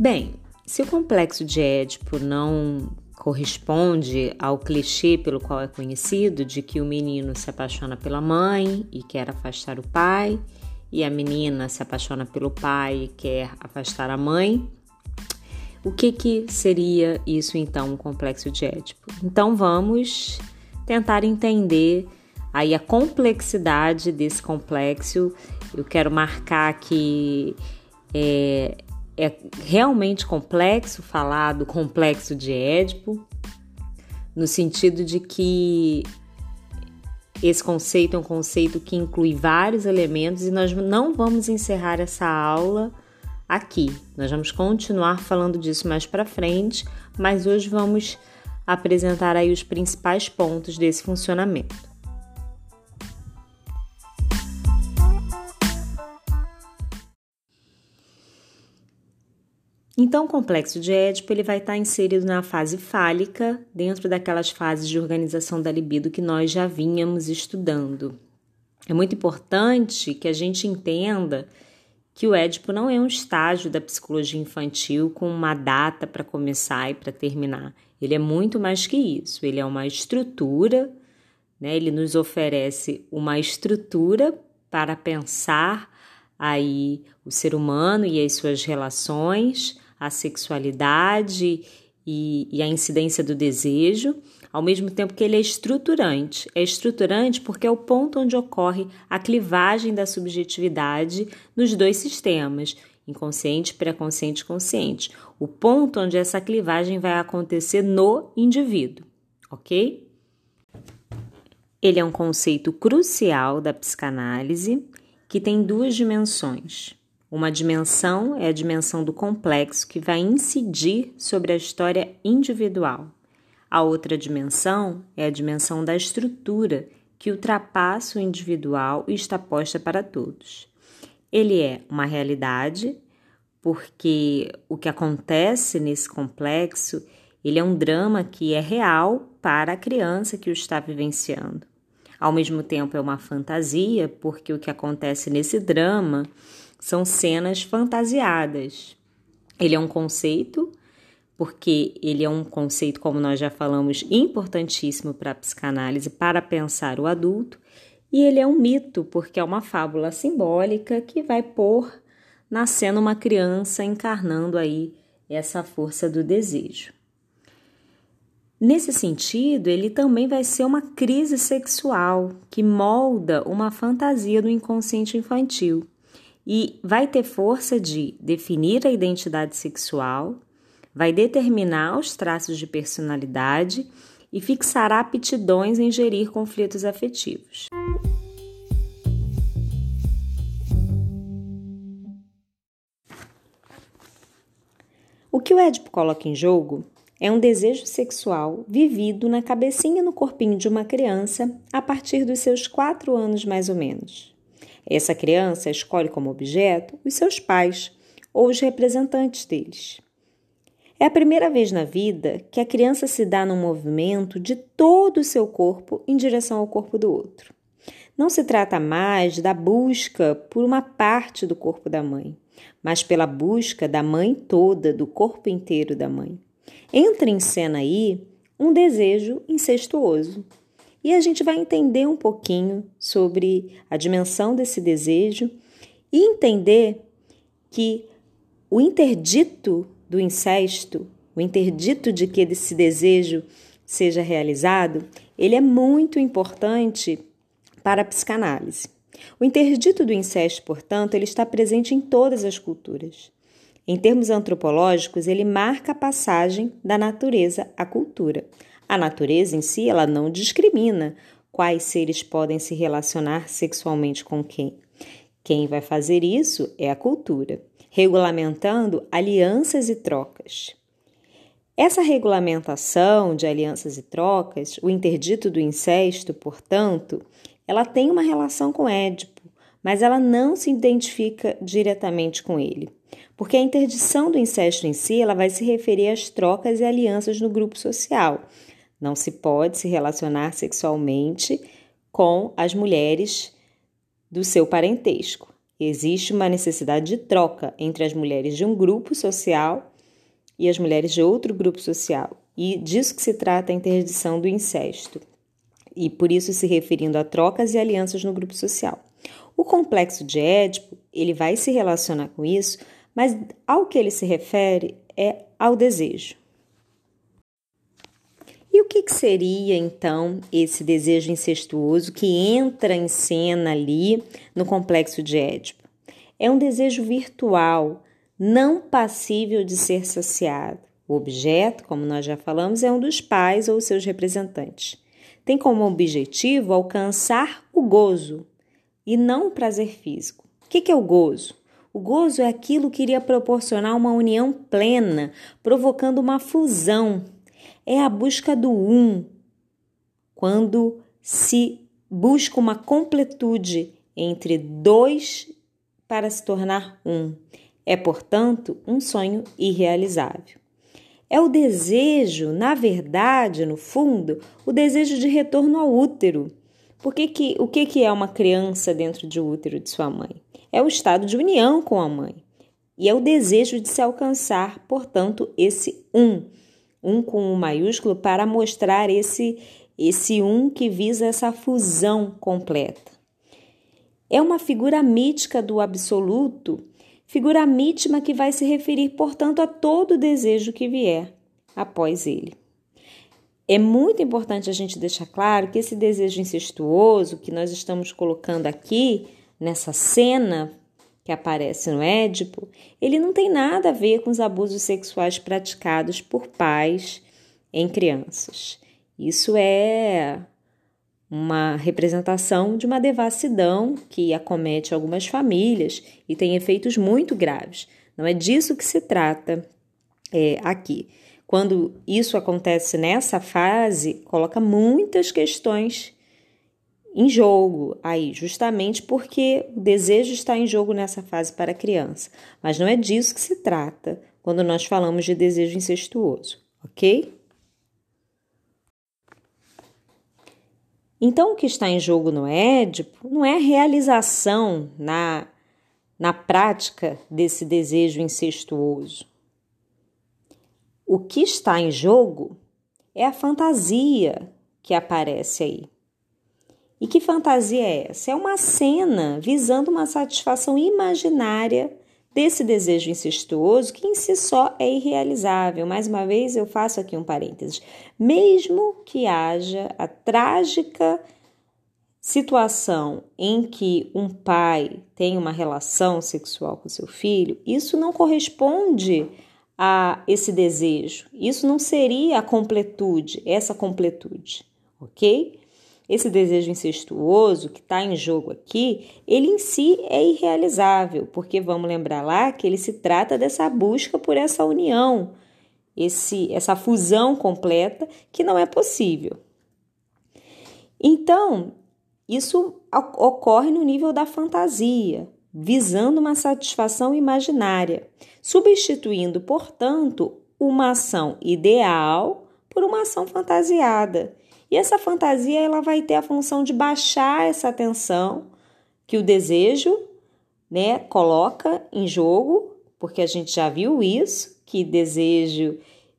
Bem, se o complexo de Édipo não corresponde ao clichê pelo qual é conhecido de que o menino se apaixona pela mãe e quer afastar o pai, e a menina se apaixona pelo pai e quer afastar a mãe. O que, que seria isso então, um complexo de Édipo? Então vamos tentar entender aí a complexidade desse complexo. Eu quero marcar que é, é realmente complexo falar do complexo de Édipo, no sentido de que esse conceito é um conceito que inclui vários elementos e nós não vamos encerrar essa aula aqui. Nós vamos continuar falando disso mais para frente, mas hoje vamos apresentar aí os principais pontos desse funcionamento. Então, o complexo de Édipo ele vai estar inserido na fase fálica, dentro daquelas fases de organização da libido que nós já vínhamos estudando. É muito importante que a gente entenda que o Édipo não é um estágio da psicologia infantil com uma data para começar e para terminar. Ele é muito mais que isso. Ele é uma estrutura, né? Ele nos oferece uma estrutura para pensar aí o ser humano e as suas relações, a sexualidade e, e a incidência do desejo, ao mesmo tempo que ele é estruturante. É estruturante porque é o ponto onde ocorre a clivagem da subjetividade nos dois sistemas, inconsciente, pré-consciente e consciente. O ponto onde essa clivagem vai acontecer no indivíduo, ok? Ele é um conceito crucial da psicanálise que tem duas dimensões. Uma dimensão é a dimensão do complexo que vai incidir sobre a história individual. A outra dimensão é a dimensão da estrutura que ultrapassa o individual e está posta para todos. Ele é uma realidade porque o que acontece nesse complexo, ele é um drama que é real para a criança que o está vivenciando. Ao mesmo tempo é uma fantasia, porque o que acontece nesse drama são cenas fantasiadas. Ele é um conceito, porque ele é um conceito, como nós já falamos, importantíssimo para a psicanálise, para pensar o adulto, e ele é um mito, porque é uma fábula simbólica que vai pôr na cena uma criança encarnando aí essa força do desejo. Nesse sentido, ele também vai ser uma crise sexual que molda uma fantasia do inconsciente infantil e vai ter força de definir a identidade sexual, vai determinar os traços de personalidade e fixará aptidões em gerir conflitos afetivos. O que o Édipo coloca em jogo é um desejo sexual vivido na cabecinha e no corpinho de uma criança a partir dos seus quatro anos mais ou menos. Essa criança escolhe como objeto os seus pais ou os representantes deles. É a primeira vez na vida que a criança se dá num movimento de todo o seu corpo em direção ao corpo do outro. Não se trata mais da busca por uma parte do corpo da mãe, mas pela busca da mãe toda, do corpo inteiro da mãe. Entra em cena aí um desejo incestuoso. E a gente vai entender um pouquinho sobre a dimensão desse desejo e entender que o interdito do incesto, o interdito de que esse desejo seja realizado, ele é muito importante para a psicanálise. O interdito do incesto, portanto, ele está presente em todas as culturas. Em termos antropológicos, ele marca a passagem da natureza à cultura. A natureza em si, ela não discrimina quais seres podem se relacionar sexualmente com quem. Quem vai fazer isso é a cultura, regulamentando alianças e trocas. Essa regulamentação de alianças e trocas, o interdito do incesto, portanto, ela tem uma relação com Édipo, mas ela não se identifica diretamente com ele, porque a interdição do incesto em si ela vai se referir às trocas e alianças no grupo social, não se pode se relacionar sexualmente com as mulheres do seu parentesco. Existe uma necessidade de troca entre as mulheres de um grupo social e as mulheres de outro grupo social. E disso que se trata a interdição do incesto. E por isso se referindo a trocas e alianças no grupo social. O complexo de Édipo, ele vai se relacionar com isso, mas ao que ele se refere é ao desejo. E o que, que seria então esse desejo incestuoso que entra em cena ali no complexo de Édipo? É um desejo virtual, não passível de ser saciado. O objeto, como nós já falamos, é um dos pais ou seus representantes. Tem como objetivo alcançar o gozo e não o prazer físico. O que é o gozo? O gozo é aquilo que iria proporcionar uma união plena, provocando uma fusão é a busca do um, quando se busca uma completude entre dois para se tornar um. É, portanto, um sonho irrealizável. É o desejo, na verdade, no fundo, o desejo de retorno ao útero. Por que o que, que é uma criança dentro do útero de sua mãe? É o estado de união com a mãe. E é o desejo de se alcançar, portanto, esse um um com um maiúsculo, para mostrar esse, esse um que visa essa fusão completa. É uma figura mítica do absoluto, figura mítima que vai se referir, portanto, a todo desejo que vier após ele. É muito importante a gente deixar claro que esse desejo incestuoso que nós estamos colocando aqui nessa cena que aparece no Édipo, ele não tem nada a ver com os abusos sexuais praticados por pais em crianças. Isso é uma representação de uma devassidão que acomete algumas famílias e tem efeitos muito graves. Não é disso que se trata é, aqui. Quando isso acontece nessa fase, coloca muitas questões em jogo aí, justamente porque o desejo está em jogo nessa fase para a criança. Mas não é disso que se trata quando nós falamos de desejo incestuoso, ok? Então, o que está em jogo no Édipo não é a realização na, na prática desse desejo incestuoso. O que está em jogo é a fantasia que aparece aí. E que fantasia é essa? É uma cena visando uma satisfação imaginária desse desejo incestuoso que em si só é irrealizável. Mais uma vez, eu faço aqui um parênteses. Mesmo que haja a trágica situação em que um pai tem uma relação sexual com seu filho, isso não corresponde a esse desejo. Isso não seria a completude, essa completude, ok? Esse desejo incestuoso que está em jogo aqui, ele em si é irrealizável, porque vamos lembrar lá que ele se trata dessa busca por essa união, esse, essa fusão completa que não é possível. Então, isso ocorre no nível da fantasia, visando uma satisfação imaginária, substituindo, portanto, uma ação ideal por uma ação fantasiada e essa fantasia ela vai ter a função de baixar essa tensão que o desejo, né, coloca em jogo, porque a gente já viu isso, que desejo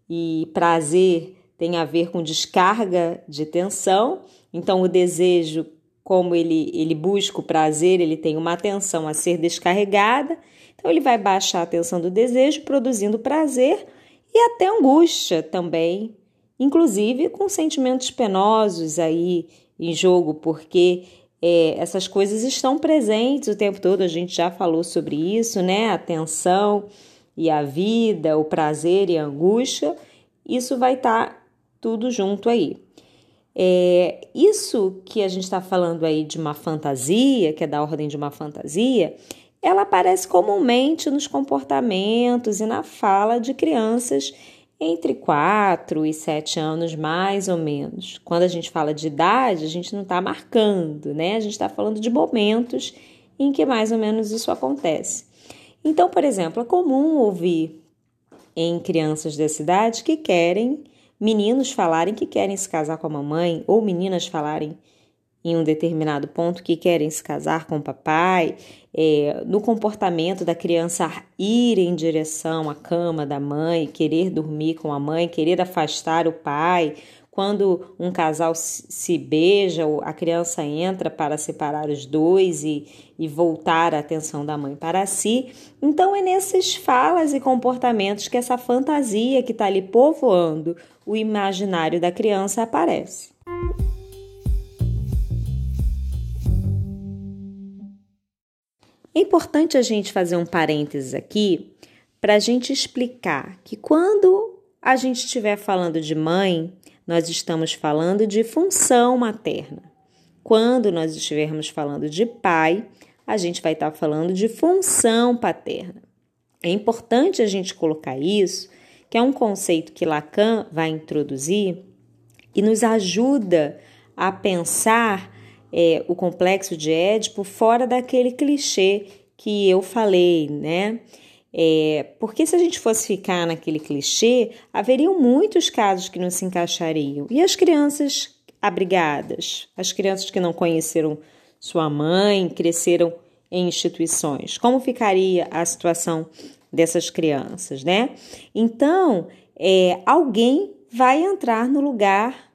e prazer tem a ver com descarga de tensão. Então o desejo, como ele ele busca o prazer, ele tem uma tensão a ser descarregada. Então ele vai baixar a tensão do desejo, produzindo prazer e até angústia também inclusive com sentimentos penosos aí em jogo, porque é, essas coisas estão presentes o tempo todo, a gente já falou sobre isso, né? A tensão e a vida, o prazer e a angústia, isso vai estar tá tudo junto aí. É, isso que a gente está falando aí de uma fantasia, que é da ordem de uma fantasia, ela aparece comumente nos comportamentos e na fala de crianças entre 4 e 7 anos, mais ou menos. Quando a gente fala de idade, a gente não está marcando, né? A gente está falando de momentos em que mais ou menos isso acontece. Então, por exemplo, é comum ouvir em crianças dessa idade que querem, meninos falarem que querem se casar com a mamãe, ou meninas falarem em um determinado ponto que querem se casar com o papai, é, no comportamento da criança ir em direção à cama da mãe, querer dormir com a mãe, querer afastar o pai. Quando um casal se beija, a criança entra para separar os dois e, e voltar a atenção da mãe para si. Então, é nesses falas e comportamentos que essa fantasia que está ali povoando o imaginário da criança aparece. É importante a gente fazer um parênteses aqui para a gente explicar que quando a gente estiver falando de mãe, nós estamos falando de função materna. Quando nós estivermos falando de pai, a gente vai estar falando de função paterna. É importante a gente colocar isso, que é um conceito que Lacan vai introduzir e nos ajuda a pensar é, o complexo de Édipo fora daquele clichê que eu falei, né? É, porque se a gente fosse ficar naquele clichê, haveriam muitos casos que não se encaixariam. E as crianças abrigadas, as crianças que não conheceram sua mãe, cresceram em instituições, como ficaria a situação dessas crianças, né? Então, é, alguém vai entrar no lugar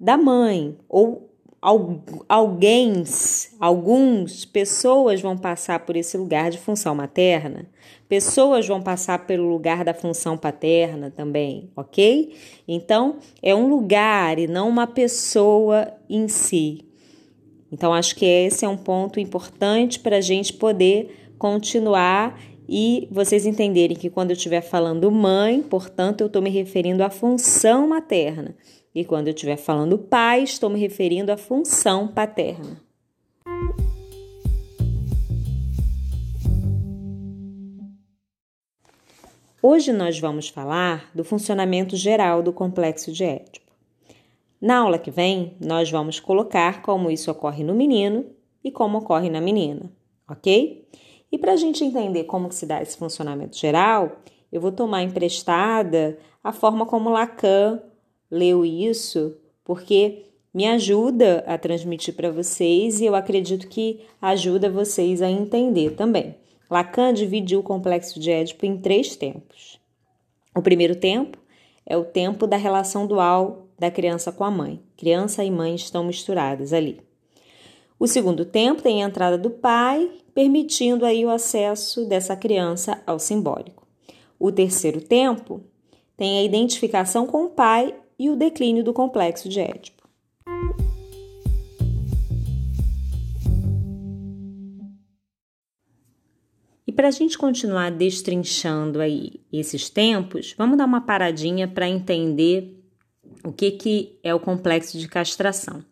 da mãe ou alguém, alguns pessoas vão passar por esse lugar de função materna, pessoas vão passar pelo lugar da função paterna também, ok? Então é um lugar e não uma pessoa em si. Então acho que esse é um ponto importante para a gente poder continuar e vocês entenderem que quando eu estiver falando mãe, portanto, eu estou me referindo à função materna. E quando eu estiver falando pai, estou me referindo à função paterna. Hoje nós vamos falar do funcionamento geral do complexo de Édipo. Na aula que vem, nós vamos colocar como isso ocorre no menino e como ocorre na menina, ok? E para a gente entender como se dá esse funcionamento geral, eu vou tomar emprestada a forma como Lacan leu isso, porque me ajuda a transmitir para vocês e eu acredito que ajuda vocês a entender também. Lacan dividiu o complexo de Édipo em três tempos. O primeiro tempo é o tempo da relação dual da criança com a mãe. Criança e mãe estão misturadas ali. O segundo tempo tem a entrada do pai, permitindo aí o acesso dessa criança ao simbólico. O terceiro tempo tem a identificação com o pai e o declínio do complexo de Édipo. E para a gente continuar destrinchando aí esses tempos, vamos dar uma paradinha para entender o que, que é o complexo de castração.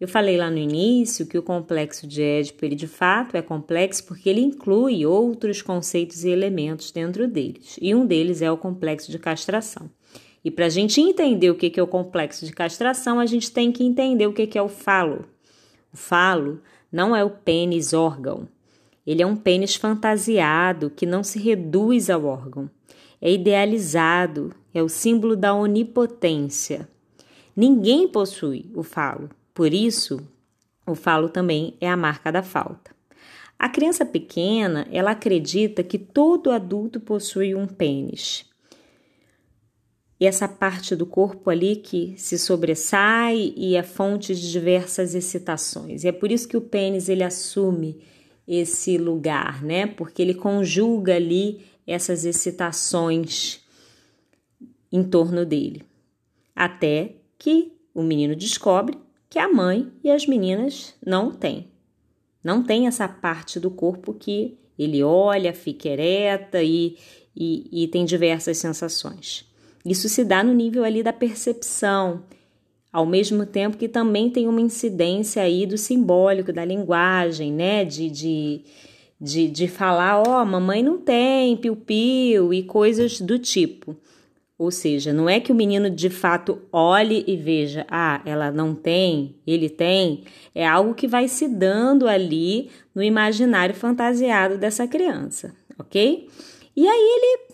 Eu falei lá no início que o complexo de Édipo, ele de fato é complexo porque ele inclui outros conceitos e elementos dentro deles, e um deles é o complexo de castração. E para a gente entender o que é o complexo de castração, a gente tem que entender o que é o falo. O falo não é o pênis órgão. Ele é um pênis fantasiado que não se reduz ao órgão. É idealizado, é o símbolo da onipotência. Ninguém possui o falo, por isso, o falo também é a marca da falta. A criança pequena, ela acredita que todo adulto possui um pênis e essa parte do corpo ali que se sobressai e é fonte de diversas excitações. E é por isso que o pênis ele assume esse lugar, né? Porque ele conjuga ali essas excitações em torno dele. Até que o menino descobre que a mãe e as meninas não têm. Não tem essa parte do corpo que ele olha, fica ereta e, e, e tem diversas sensações. Isso se dá no nível ali da percepção, ao mesmo tempo que também tem uma incidência aí do simbólico, da linguagem, né? De, de, de, de falar, ó, oh, mamãe não tem piu-piu e coisas do tipo. Ou seja, não é que o menino de fato olhe e veja, ah, ela não tem, ele tem, é algo que vai se dando ali no imaginário fantasiado dessa criança, ok? E aí ele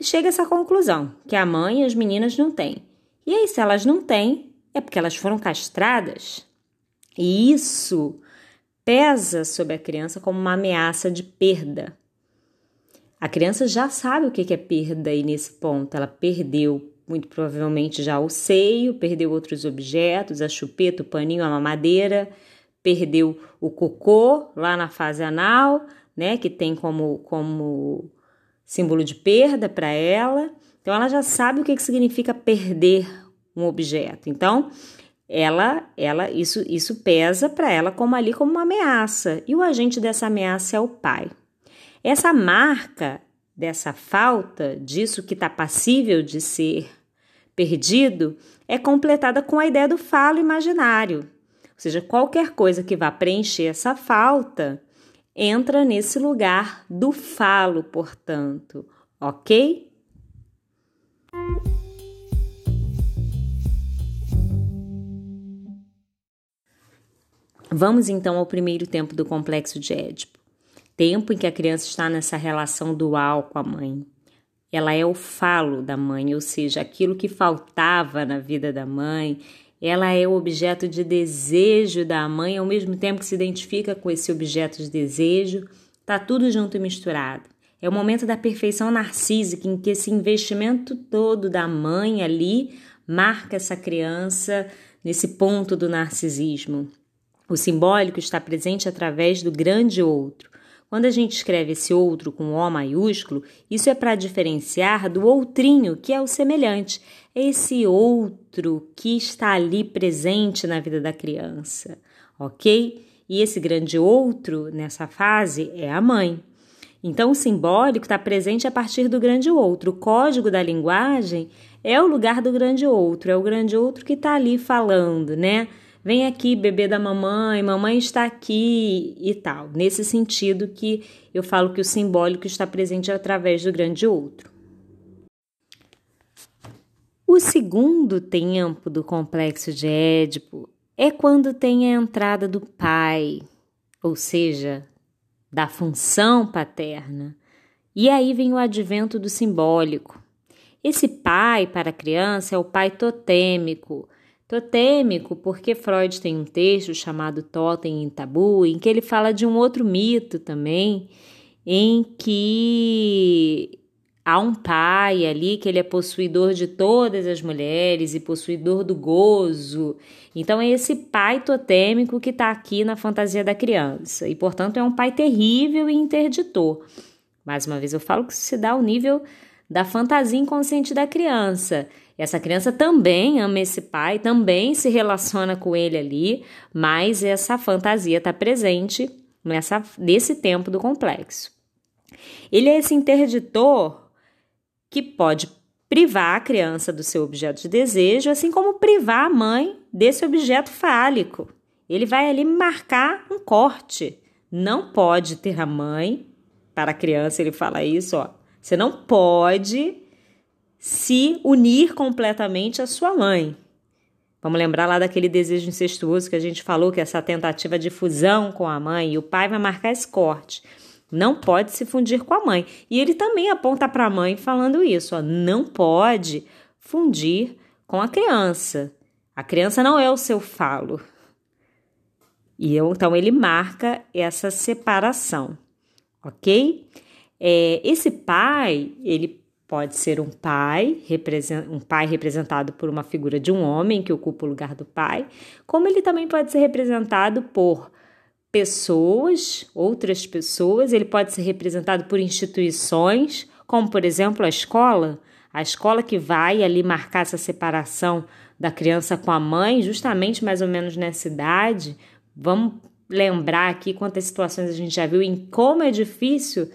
chega essa conclusão, que a mãe e as meninas não têm. E aí, se elas não têm, é porque elas foram castradas? E isso pesa sobre a criança como uma ameaça de perda. A criança já sabe o que é perda aí nesse ponto. Ela perdeu muito provavelmente já o seio, perdeu outros objetos, a chupeta, o paninho, a mamadeira, perdeu o cocô lá na fase anal, né, que tem como, como símbolo de perda para ela. Então ela já sabe o que, que significa perder um objeto. Então, ela, ela isso, isso pesa para ela como ali como uma ameaça. E o agente dessa ameaça é o pai. Essa marca dessa falta, disso que está passível de ser perdido, é completada com a ideia do falo imaginário. Ou seja, qualquer coisa que vá preencher essa falta entra nesse lugar do falo, portanto, ok? Vamos então ao primeiro tempo do complexo de Édipo. Tempo em que a criança está nessa relação dual com a mãe. Ela é o falo da mãe, ou seja, aquilo que faltava na vida da mãe. Ela é o objeto de desejo da mãe, ao mesmo tempo que se identifica com esse objeto de desejo. Tá tudo junto e misturado. É o momento da perfeição narcísica em que esse investimento todo da mãe ali marca essa criança nesse ponto do narcisismo. O simbólico está presente através do grande outro. Quando a gente escreve esse outro com O maiúsculo, isso é para diferenciar do outrinho, que é o semelhante. Esse outro que está ali presente na vida da criança, ok? E esse grande outro nessa fase é a mãe. Então, o simbólico está presente a partir do grande outro. O código da linguagem é o lugar do grande outro, é o grande outro que está ali falando, né? Vem aqui bebê da mamãe, mamãe está aqui e tal. Nesse sentido que eu falo que o simbólico está presente através do grande outro. O segundo tempo do complexo de Édipo é quando tem a entrada do pai, ou seja, da função paterna. E aí vem o advento do simbólico. Esse pai para a criança é o pai totêmico, Totêmico, porque Freud tem um texto chamado Totem em Tabu, em que ele fala de um outro mito também, em que há um pai ali que ele é possuidor de todas as mulheres e possuidor do gozo. Então é esse pai totêmico que está aqui na fantasia da criança e, portanto, é um pai terrível e interditor. Mais uma vez eu falo que isso se dá ao nível da fantasia inconsciente da criança. Essa criança também ama esse pai, também se relaciona com ele ali, mas essa fantasia está presente nessa, nesse tempo do complexo. Ele é esse interditor que pode privar a criança do seu objeto de desejo, assim como privar a mãe desse objeto fálico. Ele vai ali marcar um corte. Não pode ter a mãe, para a criança ele fala isso, ó. Você não pode se unir completamente à sua mãe. Vamos lembrar lá daquele desejo incestuoso que a gente falou, que é essa tentativa de fusão com a mãe, e o pai vai marcar esse corte. Não pode se fundir com a mãe. E ele também aponta para a mãe falando isso: ó, não pode fundir com a criança. A criança não é o seu falo. E eu, então ele marca essa separação, ok? É, esse pai, ele Pode ser um pai, um pai representado por uma figura de um homem que ocupa o lugar do pai, como ele também pode ser representado por pessoas, outras pessoas, ele pode ser representado por instituições, como por exemplo a escola, a escola que vai ali marcar essa separação da criança com a mãe, justamente mais ou menos nessa idade. Vamos lembrar aqui quantas situações a gente já viu em como é difícil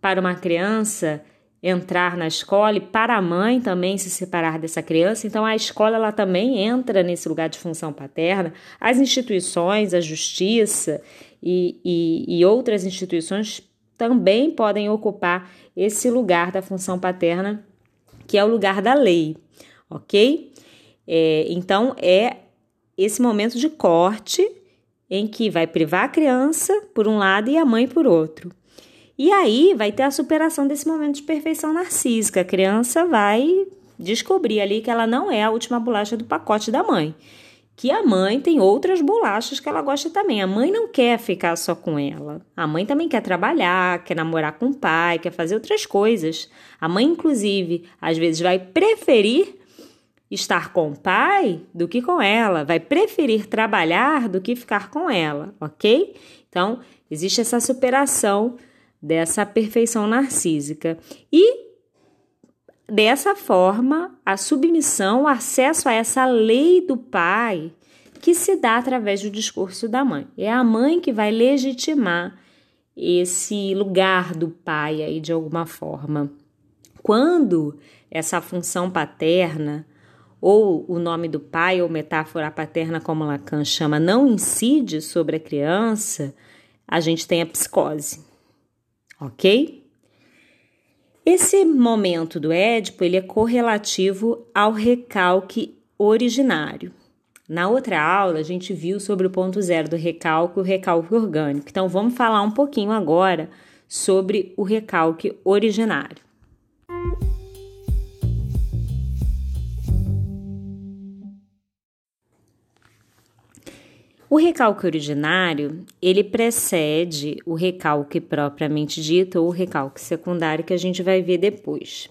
para uma criança entrar na escola e para a mãe também se separar dessa criança. Então a escola ela também entra nesse lugar de função paterna. As instituições, a justiça e, e, e outras instituições também podem ocupar esse lugar da função paterna, que é o lugar da lei, ok? É, então é esse momento de corte em que vai privar a criança por um lado e a mãe por outro. E aí vai ter a superação desse momento de perfeição narcísica. A criança vai descobrir ali que ela não é a última bolacha do pacote da mãe. que a mãe tem outras bolachas que ela gosta também. A mãe não quer ficar só com ela. A mãe também quer trabalhar, quer namorar com o pai, quer fazer outras coisas. A mãe, inclusive, às vezes vai preferir estar com o pai do que com ela, vai preferir trabalhar do que ficar com ela, ok? Então, existe essa superação dessa perfeição narcísica. E Dessa forma, a submissão, o acesso a essa lei do pai que se dá através do discurso da mãe. É a mãe que vai legitimar esse lugar do pai aí de alguma forma. Quando essa função paterna ou o nome do pai ou metáfora paterna como Lacan chama não incide sobre a criança, a gente tem a psicose. OK? Esse momento do Édipo ele é correlativo ao recalque originário. Na outra aula, a gente viu sobre o ponto zero do recalque o recalque orgânico. Então, vamos falar um pouquinho agora sobre o recalque originário. O recalque originário, ele precede o recalque propriamente dito ou o recalque secundário que a gente vai ver depois.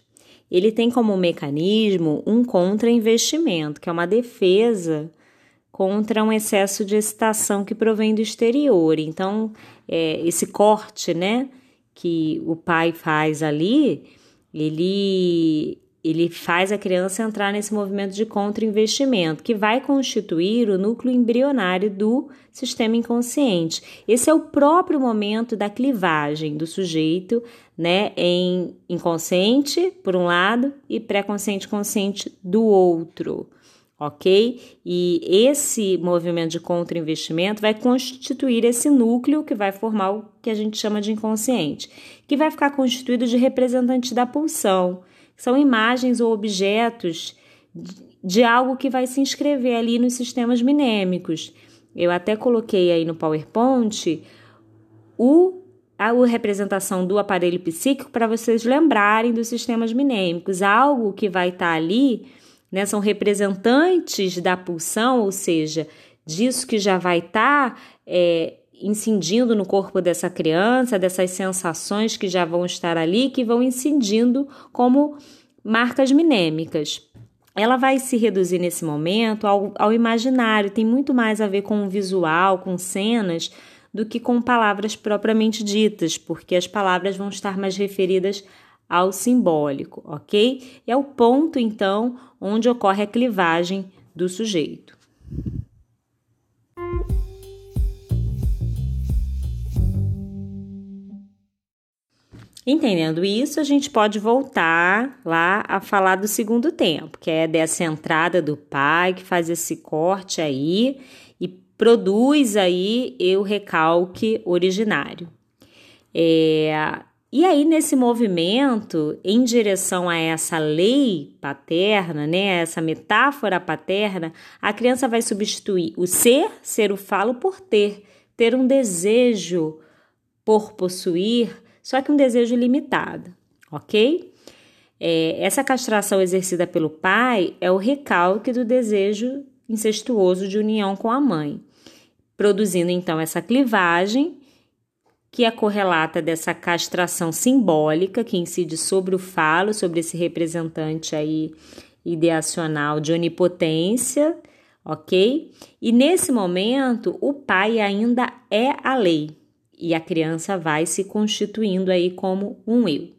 Ele tem como mecanismo um contra-investimento, que é uma defesa contra um excesso de excitação que provém do exterior. Então, é, esse corte, né, que o pai faz ali, ele ele faz a criança entrar nesse movimento de contra-investimento, que vai constituir o núcleo embrionário do sistema inconsciente. Esse é o próprio momento da clivagem do sujeito, né, em inconsciente, por um lado, e pré-consciente consciente do outro. Ok? E esse movimento de contra-investimento vai constituir esse núcleo que vai formar o que a gente chama de inconsciente, que vai ficar constituído de representantes da pulsão são imagens ou objetos de algo que vai se inscrever ali nos sistemas minêmicos. Eu até coloquei aí no PowerPoint o a representação do aparelho psíquico para vocês lembrarem dos sistemas minêmicos. Algo que vai estar tá ali, né, são representantes da pulsão, ou seja, disso que já vai estar tá, é, incidindo no corpo dessa criança, dessas sensações que já vão estar ali, que vão incidindo como marcas minêmicas. Ela vai se reduzir nesse momento ao, ao imaginário, tem muito mais a ver com o visual, com cenas, do que com palavras propriamente ditas, porque as palavras vão estar mais referidas ao simbólico, ok? É o ponto, então, onde ocorre a clivagem do sujeito. Entendendo isso, a gente pode voltar lá a falar do segundo tempo, que é dessa entrada do pai que faz esse corte aí e produz aí o recalque originário. É, e aí, nesse movimento em direção a essa lei paterna, né, essa metáfora paterna, a criança vai substituir o ser, ser o falo, por ter, ter um desejo por possuir, só que um desejo limitado, ok? É, essa castração exercida pelo pai é o recalque do desejo incestuoso de união com a mãe, produzindo então essa clivagem que é correlata dessa castração simbólica que incide sobre o falo, sobre esse representante aí ideacional de onipotência, ok? E nesse momento o pai ainda é a lei, e a criança vai se constituindo aí como um eu.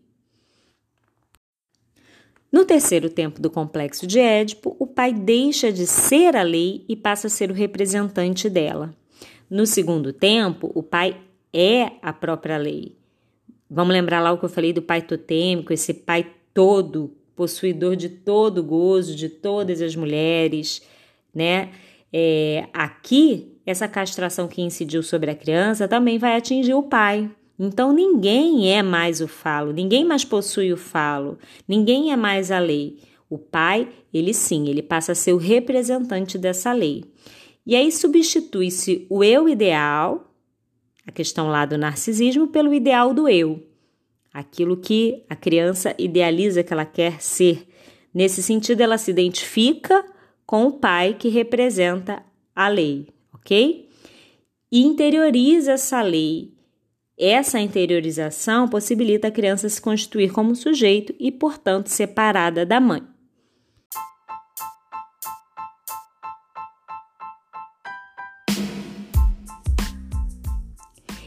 No terceiro tempo do complexo de Édipo, o pai deixa de ser a lei e passa a ser o representante dela. No segundo tempo, o pai é a própria lei. Vamos lembrar lá o que eu falei do pai totêmico, esse pai todo, possuidor de todo o gozo, de todas as mulheres, né? É, aqui essa castração que incidiu sobre a criança também vai atingir o pai. Então ninguém é mais o falo, ninguém mais possui o falo, ninguém é mais a lei. O pai, ele sim, ele passa a ser o representante dessa lei. E aí substitui-se o eu ideal, a questão lá do narcisismo, pelo ideal do eu, aquilo que a criança idealiza que ela quer ser. Nesse sentido, ela se identifica com o pai que representa a lei, ok? E interioriza essa lei. Essa interiorização possibilita a criança se constituir como sujeito e, portanto, separada da mãe.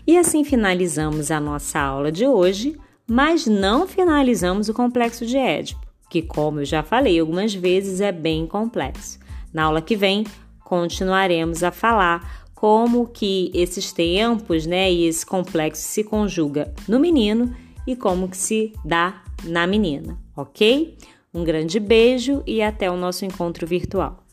E assim finalizamos a nossa aula de hoje, mas não finalizamos o complexo de Édipo, que, como eu já falei algumas vezes, é bem complexo. Na aula que vem, continuaremos a falar como que esses tempos, né, e esse complexo se conjuga no menino e como que se dá na menina, ok? Um grande beijo e até o nosso encontro virtual.